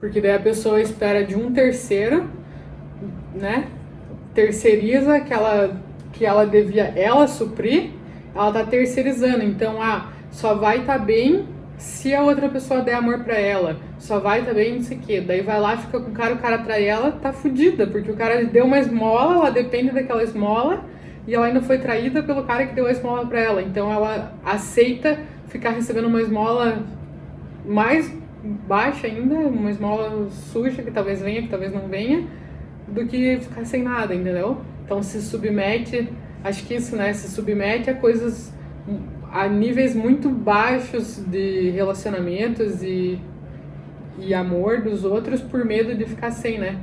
Porque daí a pessoa espera de um terceiro, né? Terceiriza que ela, que ela devia ela suprir, ela tá terceirizando. Então, ah, só vai estar tá bem se a outra pessoa der amor para ela. Só vai tá bem, não sei o quê. Daí vai lá, fica com o cara, o cara trai ela, tá fudida, porque o cara deu uma esmola, ela depende daquela esmola, e ela ainda foi traída pelo cara que deu a esmola para ela. Então ela aceita ficar recebendo uma esmola mais baixa ainda, uma esmola suja que talvez venha, que talvez não venha, do que ficar sem nada, entendeu? Então se submete, acho que isso, né? Se submete a coisas a níveis muito baixos de relacionamentos e, e amor dos outros por medo de ficar sem, né?